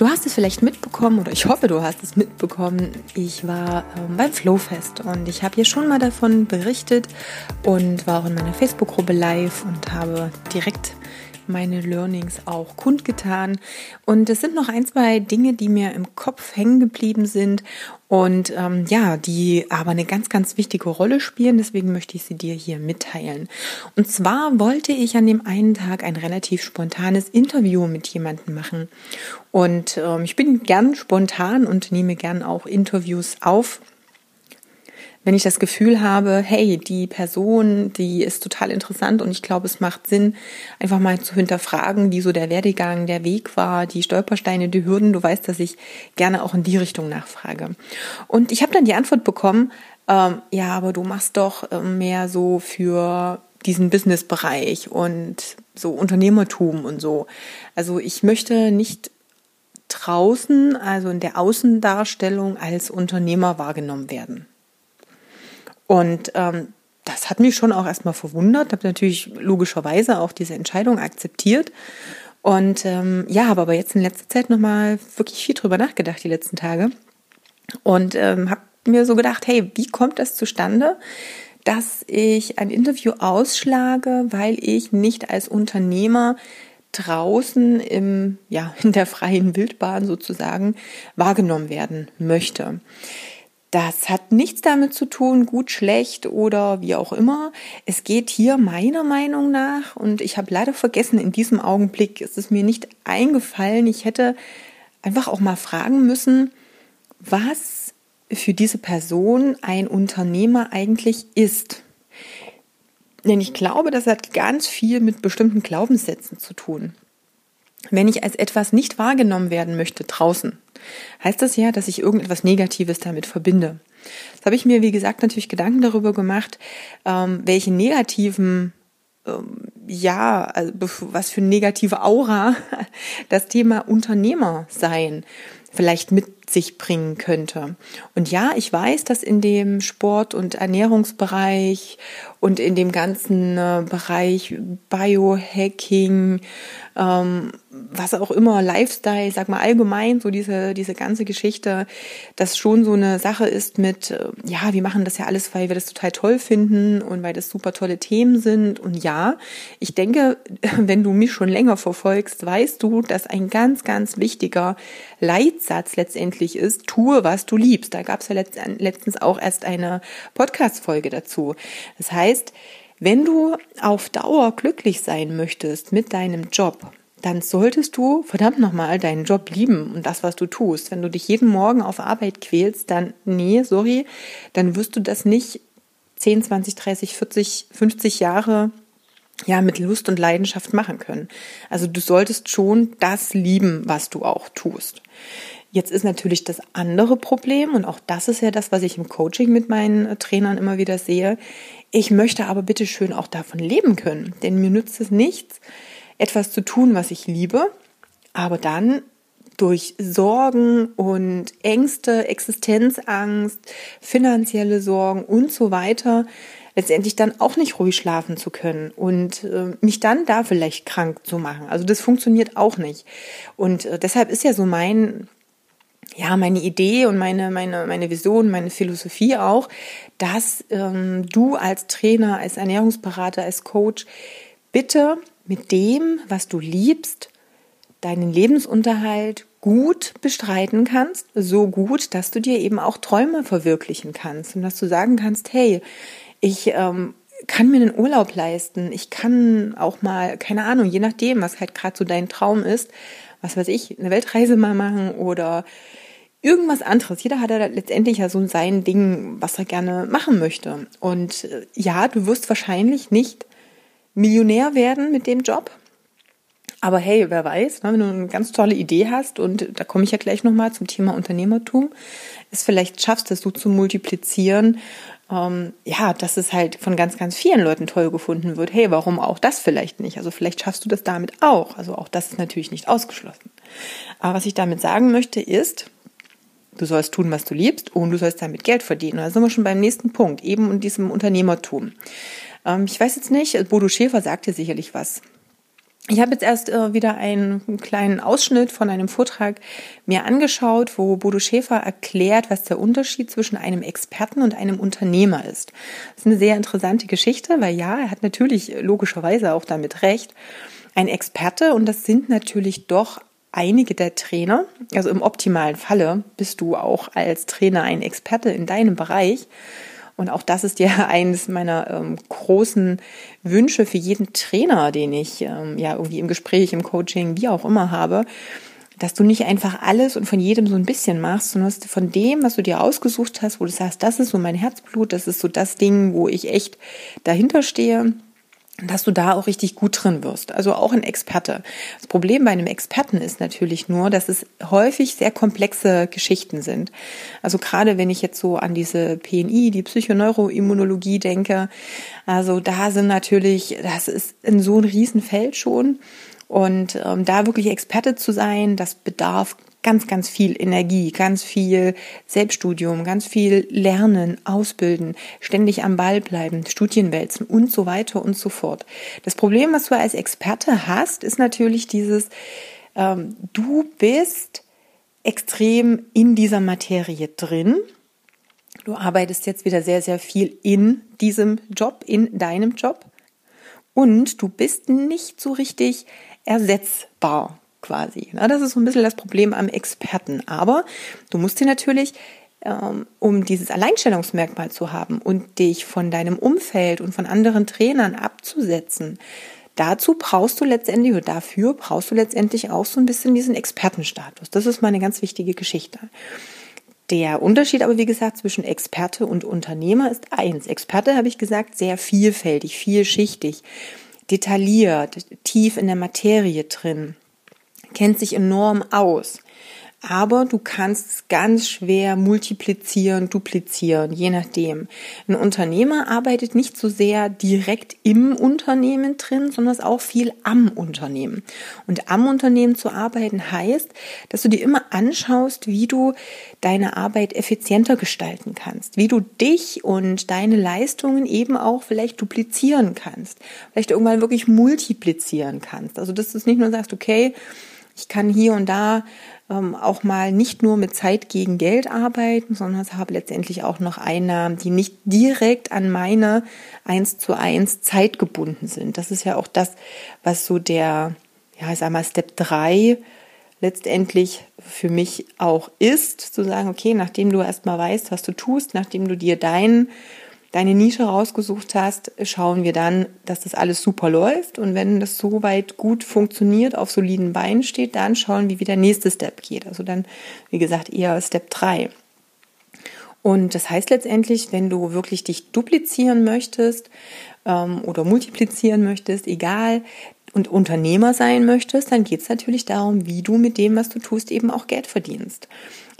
Du hast es vielleicht mitbekommen oder ich hoffe, du hast es mitbekommen. Ich war ähm, beim Flowfest und ich habe hier schon mal davon berichtet und war auch in meiner Facebook-Gruppe live und habe direkt meine Learnings auch kundgetan. Und es sind noch ein, zwei Dinge, die mir im Kopf hängen geblieben sind und ähm, ja, die aber eine ganz, ganz wichtige Rolle spielen. Deswegen möchte ich sie dir hier mitteilen. Und zwar wollte ich an dem einen Tag ein relativ spontanes Interview mit jemandem machen. Und ähm, ich bin gern spontan und nehme gern auch Interviews auf wenn ich das Gefühl habe, hey, die Person, die ist total interessant und ich glaube, es macht Sinn, einfach mal zu hinterfragen, wie so der Werdegang, der Weg war, die Stolpersteine, die Hürden. Du weißt, dass ich gerne auch in die Richtung nachfrage. Und ich habe dann die Antwort bekommen, ähm, ja, aber du machst doch ähm, mehr so für diesen Businessbereich und so Unternehmertum und so. Also ich möchte nicht draußen, also in der Außendarstellung als Unternehmer wahrgenommen werden. Und ähm, das hat mich schon auch erstmal verwundert, habe natürlich logischerweise auch diese Entscheidung akzeptiert. Und ähm, ja, habe aber jetzt in letzter Zeit nochmal wirklich viel drüber nachgedacht, die letzten Tage. Und ähm, habe mir so gedacht, hey, wie kommt das zustande, dass ich ein Interview ausschlage, weil ich nicht als Unternehmer draußen im, ja, in der freien Wildbahn sozusagen wahrgenommen werden möchte. Das hat nichts damit zu tun, gut, schlecht oder wie auch immer. Es geht hier meiner Meinung nach, und ich habe leider vergessen, in diesem Augenblick ist es mir nicht eingefallen, ich hätte einfach auch mal fragen müssen, was für diese Person ein Unternehmer eigentlich ist. Denn ich glaube, das hat ganz viel mit bestimmten Glaubenssätzen zu tun. Wenn ich als etwas nicht wahrgenommen werden möchte draußen, heißt das ja, dass ich irgendetwas Negatives damit verbinde. Das habe ich mir, wie gesagt, natürlich Gedanken darüber gemacht, ähm, welche negativen ähm, ja, also was für negative Aura das Thema Unternehmer sein vielleicht mit sich bringen könnte. Und ja, ich weiß, dass in dem Sport- und Ernährungsbereich und in dem ganzen äh, Bereich Biohacking, ähm, was auch immer, Lifestyle, sag mal allgemein, so diese, diese ganze Geschichte, das schon so eine Sache ist mit, äh, ja, wir machen das ja alles, weil wir das total toll finden und weil das super tolle Themen sind. Und ja, ich denke, wenn du mich schon länger verfolgst, weißt du, dass ein ganz, ganz wichtiger Leitsatz letztendlich ist, tue, was du liebst. Da gab es ja letztens auch erst eine Podcast-Folge dazu. Das heißt, wenn du auf Dauer glücklich sein möchtest mit deinem Job, dann solltest du verdammt nochmal deinen Job lieben und das, was du tust. Wenn du dich jeden Morgen auf Arbeit quälst, dann, nee, sorry, dann wirst du das nicht 10, 20, 30, 40, 50 Jahre ja, mit Lust und Leidenschaft machen können. Also du solltest schon das lieben, was du auch tust. Jetzt ist natürlich das andere Problem, und auch das ist ja das, was ich im Coaching mit meinen Trainern immer wieder sehe. Ich möchte aber bitte schön auch davon leben können, denn mir nützt es nichts, etwas zu tun, was ich liebe, aber dann durch Sorgen und Ängste, Existenzangst, finanzielle Sorgen und so weiter letztendlich dann auch nicht ruhig schlafen zu können und äh, mich dann da vielleicht krank zu machen. Also das funktioniert auch nicht. Und äh, deshalb ist ja so mein ja, meine Idee und meine, meine, meine Vision, meine Philosophie auch, dass ähm, du als Trainer, als Ernährungsberater, als Coach bitte mit dem, was du liebst, deinen Lebensunterhalt gut bestreiten kannst, so gut, dass du dir eben auch Träume verwirklichen kannst und dass du sagen kannst, hey, ich ähm, kann mir einen Urlaub leisten, ich kann auch mal, keine Ahnung, je nachdem, was halt gerade so dein Traum ist, was weiß ich, eine Weltreise mal machen oder irgendwas anderes. Jeder hat ja letztendlich ja so sein Ding, was er gerne machen möchte. Und äh, ja, du wirst wahrscheinlich nicht Millionär werden mit dem Job, Aber hey, wer weiß, ne, wenn du eine ganz tolle Idee hast und da komme ich ja gleich nochmal zum Thema Unternehmertum, es vielleicht schaffst, das so zu multiplizieren, ähm, ja, dass es halt von ganz, ganz vielen Leuten toll gefunden wird. Hey, warum auch das vielleicht nicht? Also vielleicht schaffst du das damit auch. Also auch das ist natürlich nicht ausgeschlossen. Aber was ich damit sagen möchte ist, du sollst tun, was du liebst und du sollst damit Geld verdienen. Und da sind wir schon beim nächsten Punkt, eben in diesem Unternehmertum. Ähm, ich weiß jetzt nicht, Bodo Schäfer sagt dir sicherlich was. Ich habe jetzt erst äh, wieder einen kleinen Ausschnitt von einem Vortrag mir angeschaut, wo Bodo Schäfer erklärt, was der Unterschied zwischen einem Experten und einem Unternehmer ist. Das ist eine sehr interessante Geschichte, weil ja, er hat natürlich logischerweise auch damit recht. Ein Experte, und das sind natürlich doch einige der Trainer, also im optimalen Falle bist du auch als Trainer ein Experte in deinem Bereich. Und auch das ist ja eines meiner ähm, großen Wünsche für jeden Trainer, den ich ähm, ja irgendwie im Gespräch, im Coaching, wie auch immer habe, dass du nicht einfach alles und von jedem so ein bisschen machst, sondern von dem, was du dir ausgesucht hast, wo du sagst, das ist so mein Herzblut, das ist so das Ding, wo ich echt dahinter stehe dass du da auch richtig gut drin wirst. Also auch ein Experte. Das Problem bei einem Experten ist natürlich nur, dass es häufig sehr komplexe Geschichten sind. Also gerade wenn ich jetzt so an diese PNI, die Psychoneuroimmunologie denke, also da sind natürlich, das ist in so ein Riesenfeld schon. Und ähm, da wirklich Experte zu sein, das bedarf ganz, ganz viel Energie, ganz viel Selbststudium, ganz viel Lernen, Ausbilden, ständig am Ball bleiben, Studien wälzen und so weiter und so fort. Das Problem, was du als Experte hast, ist natürlich dieses, ähm, du bist extrem in dieser Materie drin. Du arbeitest jetzt wieder sehr, sehr viel in diesem Job, in deinem Job. Und du bist nicht so richtig ersetzbar quasi. Das ist so ein bisschen das Problem am Experten. Aber du musst dir natürlich, ähm, um dieses Alleinstellungsmerkmal zu haben und dich von deinem Umfeld und von anderen Trainern abzusetzen, dazu brauchst du letztendlich, oder dafür brauchst du letztendlich auch so ein bisschen diesen Expertenstatus. Das ist mal eine ganz wichtige Geschichte. Der Unterschied aber, wie gesagt, zwischen Experte und Unternehmer ist eins. Experte, habe ich gesagt, sehr vielfältig, vielschichtig, detailliert, tief in der Materie drin kennt sich enorm aus. Aber du kannst ganz schwer multiplizieren, duplizieren, je nachdem. Ein Unternehmer arbeitet nicht so sehr direkt im Unternehmen drin, sondern ist auch viel am Unternehmen. Und am Unternehmen zu arbeiten heißt, dass du dir immer anschaust, wie du deine Arbeit effizienter gestalten kannst, wie du dich und deine Leistungen eben auch vielleicht duplizieren kannst, vielleicht irgendwann wirklich multiplizieren kannst. Also, dass du es nicht nur sagst, okay, ich kann hier und da ähm, auch mal nicht nur mit Zeit gegen Geld arbeiten, sondern habe letztendlich auch noch Einnahmen, die nicht direkt an meine eins zu eins Zeit gebunden sind. Das ist ja auch das, was so der, ja, sag mal, Step 3 letztendlich für mich auch ist, zu sagen, okay, nachdem du erstmal weißt, was du tust, nachdem du dir deinen deine Nische rausgesucht hast, schauen wir dann, dass das alles super läuft. Und wenn das soweit gut funktioniert, auf soliden Beinen steht, dann schauen wir, wie der nächste Step geht. Also dann, wie gesagt, eher Step 3. Und das heißt letztendlich, wenn du wirklich dich duplizieren möchtest ähm, oder multiplizieren möchtest, egal, und Unternehmer sein möchtest, dann geht es natürlich darum, wie du mit dem, was du tust, eben auch Geld verdienst.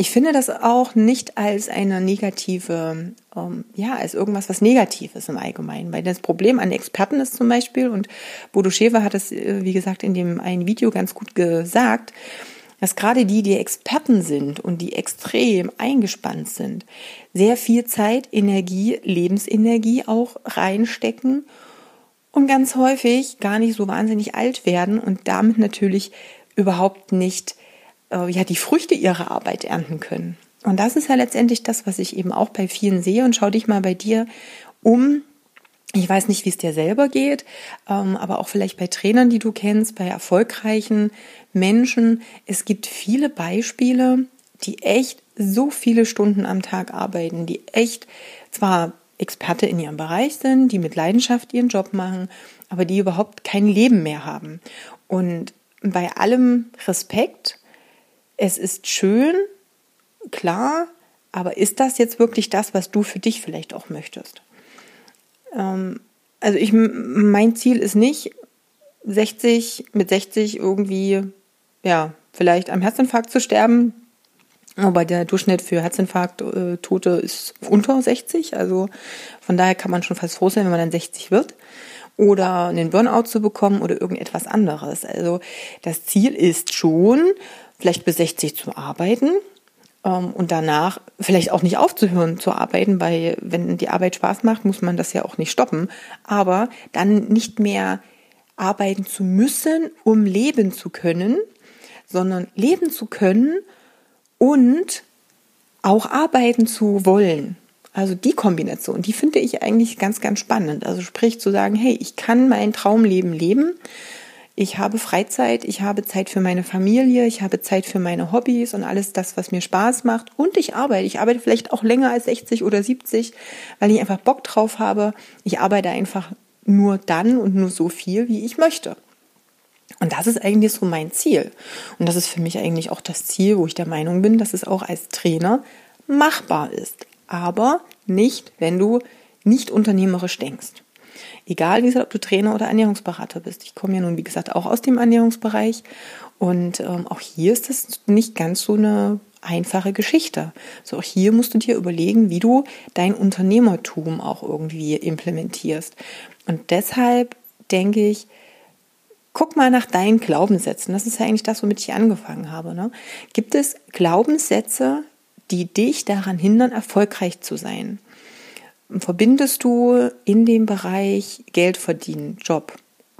Ich finde das auch nicht als eine negative, ähm, ja, als irgendwas, was Negatives im Allgemeinen. Weil das Problem an Experten ist zum Beispiel, und Bodo Schäfer hat es, äh, wie gesagt, in dem einen Video ganz gut gesagt, dass gerade die, die Experten sind und die extrem eingespannt sind, sehr viel Zeit, Energie, Lebensenergie auch reinstecken und ganz häufig gar nicht so wahnsinnig alt werden und damit natürlich überhaupt nicht äh, ja die Früchte ihrer Arbeit ernten können. Und das ist ja letztendlich das, was ich eben auch bei vielen sehe. Und schau dich mal bei dir um. Ich weiß nicht, wie es dir selber geht, ähm, aber auch vielleicht bei Trainern, die du kennst, bei erfolgreichen Menschen. Es gibt viele Beispiele, die echt so viele Stunden am Tag arbeiten, die echt zwar Experte in ihrem Bereich sind, die mit Leidenschaft ihren Job machen, aber die überhaupt kein Leben mehr haben. Und bei allem Respekt, es ist schön, klar, aber ist das jetzt wirklich das, was du für dich vielleicht auch möchtest? Ähm, also ich, mein Ziel ist nicht, 60, mit 60 irgendwie, ja, vielleicht am Herzinfarkt zu sterben. Aber der Durchschnitt für Herzinfarkt-Tote äh, ist unter 60. Also von daher kann man schon fast froh sein, wenn man dann 60 wird. Oder einen Burnout zu bekommen oder irgendetwas anderes. Also das Ziel ist schon, vielleicht bis 60 zu arbeiten ähm, und danach vielleicht auch nicht aufzuhören zu arbeiten, weil wenn die Arbeit Spaß macht, muss man das ja auch nicht stoppen. Aber dann nicht mehr arbeiten zu müssen, um leben zu können, sondern leben zu können und auch arbeiten zu wollen. Also die Kombination, die finde ich eigentlich ganz, ganz spannend. Also sprich zu sagen, hey, ich kann mein Traumleben leben. Ich habe Freizeit, ich habe Zeit für meine Familie, ich habe Zeit für meine Hobbys und alles das, was mir Spaß macht. Und ich arbeite. Ich arbeite vielleicht auch länger als 60 oder 70, weil ich einfach Bock drauf habe. Ich arbeite einfach nur dann und nur so viel, wie ich möchte. Und das ist eigentlich so mein Ziel. Und das ist für mich eigentlich auch das Ziel, wo ich der Meinung bin, dass es auch als Trainer machbar ist. Aber nicht, wenn du nicht unternehmerisch denkst. Egal, wie gesagt, ob du Trainer oder Ernährungsberater bist. Ich komme ja nun, wie gesagt, auch aus dem Ernährungsbereich. Und ähm, auch hier ist es nicht ganz so eine einfache Geschichte. So auch hier musst du dir überlegen, wie du dein Unternehmertum auch irgendwie implementierst. Und deshalb denke ich, guck mal nach deinen Glaubenssätzen. Das ist ja eigentlich das, womit ich angefangen habe. Ne? Gibt es Glaubenssätze, die dich daran hindern, erfolgreich zu sein? Verbindest du in dem Bereich Geld verdienen, Job,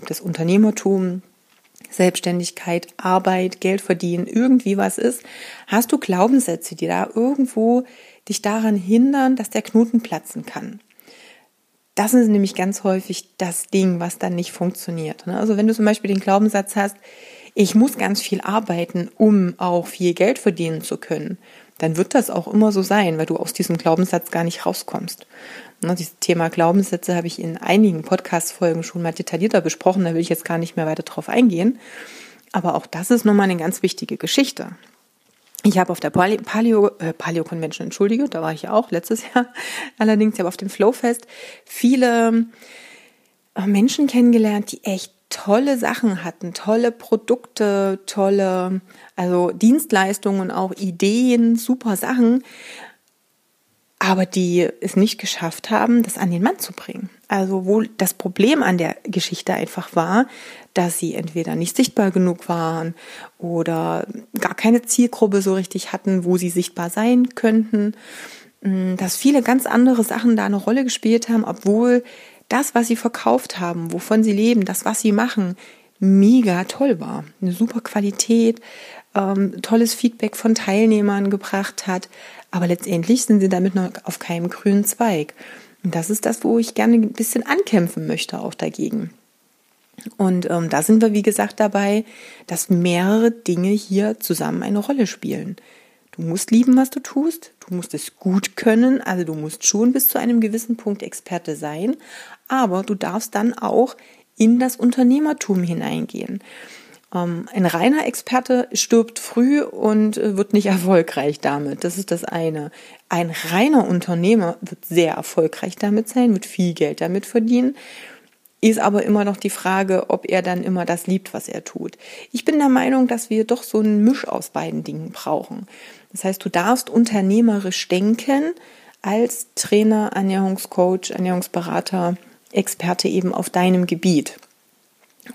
das Unternehmertum, Selbstständigkeit, Arbeit, Geld verdienen, irgendwie was ist, hast du Glaubenssätze, die da irgendwo dich daran hindern, dass der Knoten platzen kann. Das ist nämlich ganz häufig das Ding, was dann nicht funktioniert. Ne? Also wenn du zum Beispiel den Glaubenssatz hast, ich muss ganz viel arbeiten, um auch viel Geld verdienen zu können, dann wird das auch immer so sein, weil du aus diesem Glaubenssatz gar nicht rauskommst. Ne, dieses Thema Glaubenssätze habe ich in einigen Podcast-Folgen schon mal detaillierter besprochen, da will ich jetzt gar nicht mehr weiter drauf eingehen. Aber auch das ist nochmal eine ganz wichtige Geschichte. Ich habe auf der Paleo, äh, Paleo Convention, entschuldige, da war ich ja auch letztes Jahr. Allerdings, ich habe auf dem Flowfest viele äh, Menschen kennengelernt, die echt tolle Sachen hatten, tolle Produkte, tolle, also Dienstleistungen, auch Ideen, super Sachen, aber die es nicht geschafft haben, das an den Mann zu bringen. Also wo das Problem an der Geschichte einfach war, dass sie entweder nicht sichtbar genug waren oder gar keine Zielgruppe so richtig hatten, wo sie sichtbar sein könnten, hm, dass viele ganz andere Sachen da eine Rolle gespielt haben, obwohl das, was sie verkauft haben, wovon sie leben, das, was sie machen, mega toll war. Eine super Qualität, ähm, tolles Feedback von Teilnehmern gebracht hat. Aber letztendlich sind sie damit noch auf keinem grünen Zweig. Und das ist das, wo ich gerne ein bisschen ankämpfen möchte, auch dagegen. Und ähm, da sind wir, wie gesagt, dabei, dass mehrere Dinge hier zusammen eine Rolle spielen. Du musst lieben, was du tust. Du musst es gut können. Also du musst schon bis zu einem gewissen Punkt Experte sein. Aber du darfst dann auch in das Unternehmertum hineingehen. Ähm, ein reiner Experte stirbt früh und äh, wird nicht erfolgreich damit. Das ist das eine. Ein reiner Unternehmer wird sehr erfolgreich damit sein, wird viel Geld damit verdienen. Ist aber immer noch die Frage, ob er dann immer das liebt, was er tut. Ich bin der Meinung, dass wir doch so einen Misch aus beiden Dingen brauchen. Das heißt, du darfst unternehmerisch denken als Trainer, Ernährungscoach, Ernährungsberater, Experte eben auf deinem Gebiet.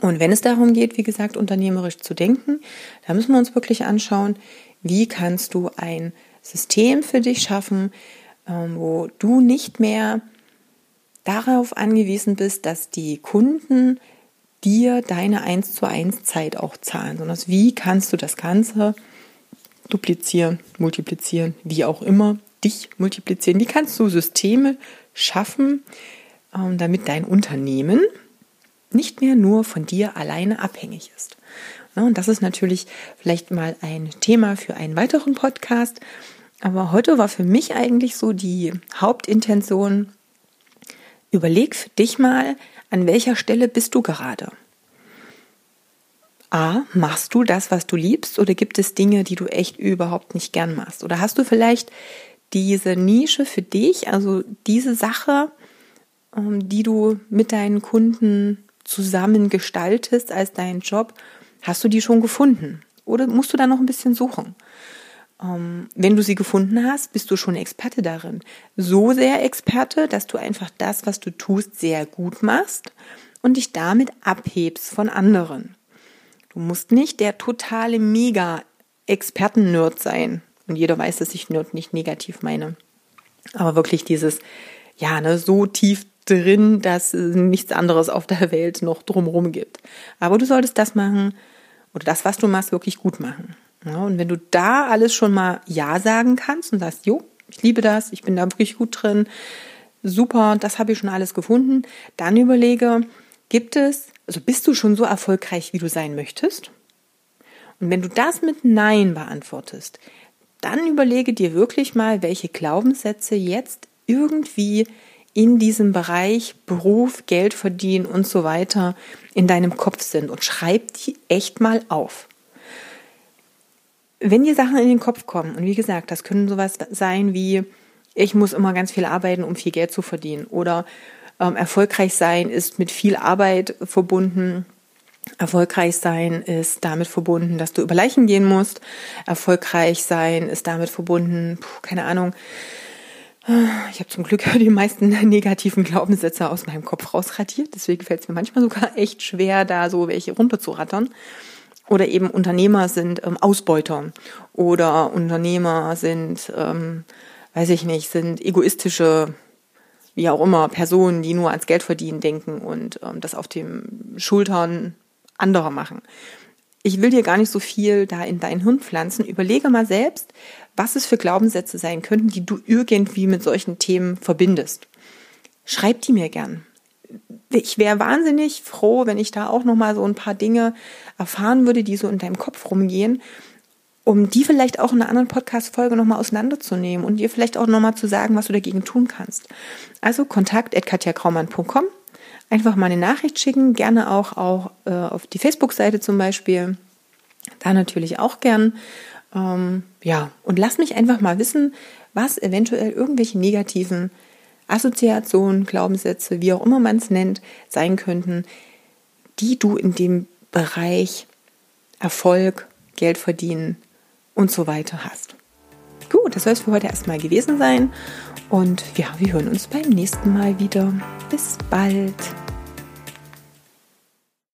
Und wenn es darum geht, wie gesagt, unternehmerisch zu denken, da müssen wir uns wirklich anschauen, wie kannst du ein System für dich schaffen, ähm, wo du nicht mehr darauf angewiesen bist, dass die Kunden dir deine 1 zu 1 Zeit auch zahlen, sondern wie kannst du das Ganze duplizieren, multiplizieren, wie auch immer, dich multiplizieren. Wie kannst du Systeme schaffen, ähm, damit dein Unternehmen nicht mehr nur von dir alleine abhängig ist. Und das ist natürlich vielleicht mal ein Thema für einen weiteren Podcast. Aber heute war für mich eigentlich so die Hauptintention, überleg für dich mal, an welcher Stelle bist du gerade? A, machst du das, was du liebst, oder gibt es Dinge, die du echt überhaupt nicht gern machst? Oder hast du vielleicht diese Nische für dich, also diese Sache, ähm, die du mit deinen Kunden zusammen gestaltest als deinen Job, hast du die schon gefunden? Oder musst du da noch ein bisschen suchen? Ähm, wenn du sie gefunden hast, bist du schon Experte darin. So sehr Experte, dass du einfach das, was du tust, sehr gut machst und dich damit abhebst von anderen. Du musst nicht der totale Mega-Experten-Nerd sein. Und jeder weiß, dass ich Nerd nicht negativ meine. Aber wirklich dieses, ja, ne, so tief drin, dass es nichts anderes auf der Welt noch drumherum gibt. Aber du solltest das machen oder das, was du machst, wirklich gut machen. Ja, und wenn du da alles schon mal Ja sagen kannst und sagst, jo, ich liebe das, ich bin da wirklich gut drin, super, das habe ich schon alles gefunden, dann überlege, gibt es, also bist du schon so erfolgreich, wie du sein möchtest? Und wenn du das mit Nein beantwortest, dann überlege dir wirklich mal, welche Glaubenssätze jetzt irgendwie in diesem Bereich Beruf, Geld verdienen und so weiter in deinem Kopf sind und schreib die echt mal auf. Wenn dir Sachen in den Kopf kommen, und wie gesagt, das können sowas sein wie, ich muss immer ganz viel arbeiten, um viel Geld zu verdienen, oder ähm, erfolgreich sein ist mit viel Arbeit verbunden, Erfolgreich sein ist damit verbunden, dass du über Leichen gehen musst. Erfolgreich sein ist damit verbunden, puh, keine Ahnung. Ich habe zum Glück die meisten negativen Glaubenssätze aus meinem Kopf rausradiert. Deswegen fällt es mir manchmal sogar echt schwer, da so welche runterzurattern. Oder eben Unternehmer sind ähm, Ausbeuter. Oder Unternehmer sind, ähm, weiß ich nicht, sind egoistische wie auch immer, Personen, die nur ans Geld verdienen denken und ähm, das auf den Schultern andere machen. Ich will dir gar nicht so viel da in dein Hirn pflanzen. Überlege mal selbst, was es für Glaubenssätze sein könnten, die du irgendwie mit solchen Themen verbindest. Schreib die mir gern. Ich wäre wahnsinnig froh, wenn ich da auch noch mal so ein paar Dinge erfahren würde, die so in deinem Kopf rumgehen, um die vielleicht auch in einer anderen Podcast-Folge nochmal auseinanderzunehmen und dir vielleicht auch nochmal zu sagen, was du dagegen tun kannst. Also kontakt at katjakraumann.com einfach mal eine Nachricht schicken, gerne auch, auch äh, auf die Facebook-Seite zum Beispiel. Da natürlich auch gern. Ähm, ja, und lass mich einfach mal wissen, was eventuell irgendwelche negativen Assoziationen, Glaubenssätze, wie auch immer man es nennt, sein könnten, die du in dem Bereich Erfolg, Geld verdienen und so weiter hast. Gut, das soll es für heute erstmal gewesen sein. Und ja, wir hören uns beim nächsten Mal wieder. Bis bald.